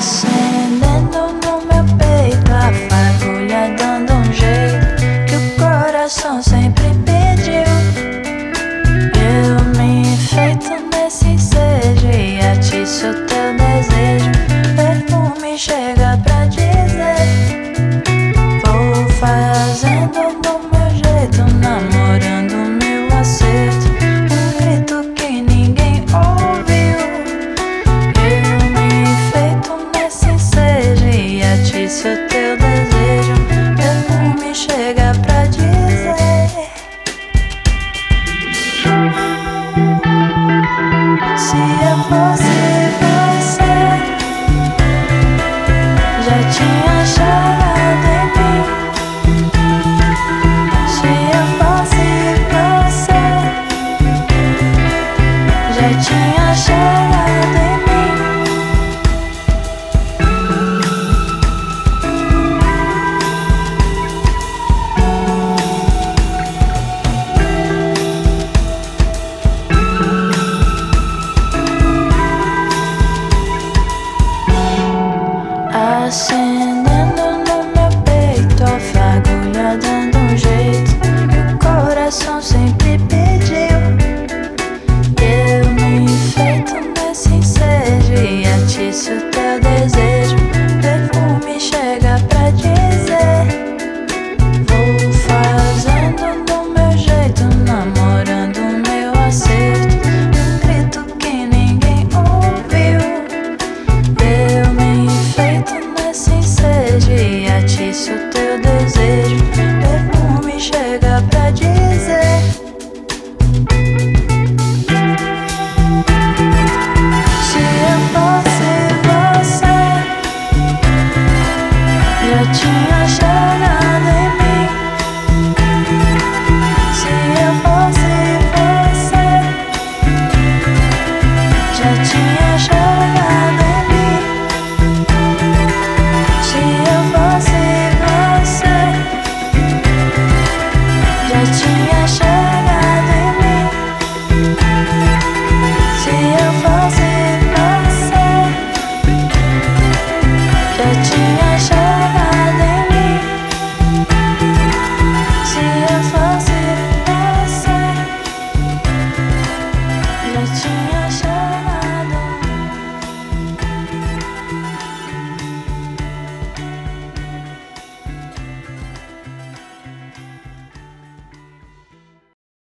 acendendo no meu peito a fagulha dando um jeito que o coração sempre pediu. Eu me enfeito nesse ensejo e atiço teu desejo. Perfume chega pra perfume Acendendo tinha chegado em mim. Se eu fosse você, já tinha chegado em mim. Se eu fosse você, já tinha chegado.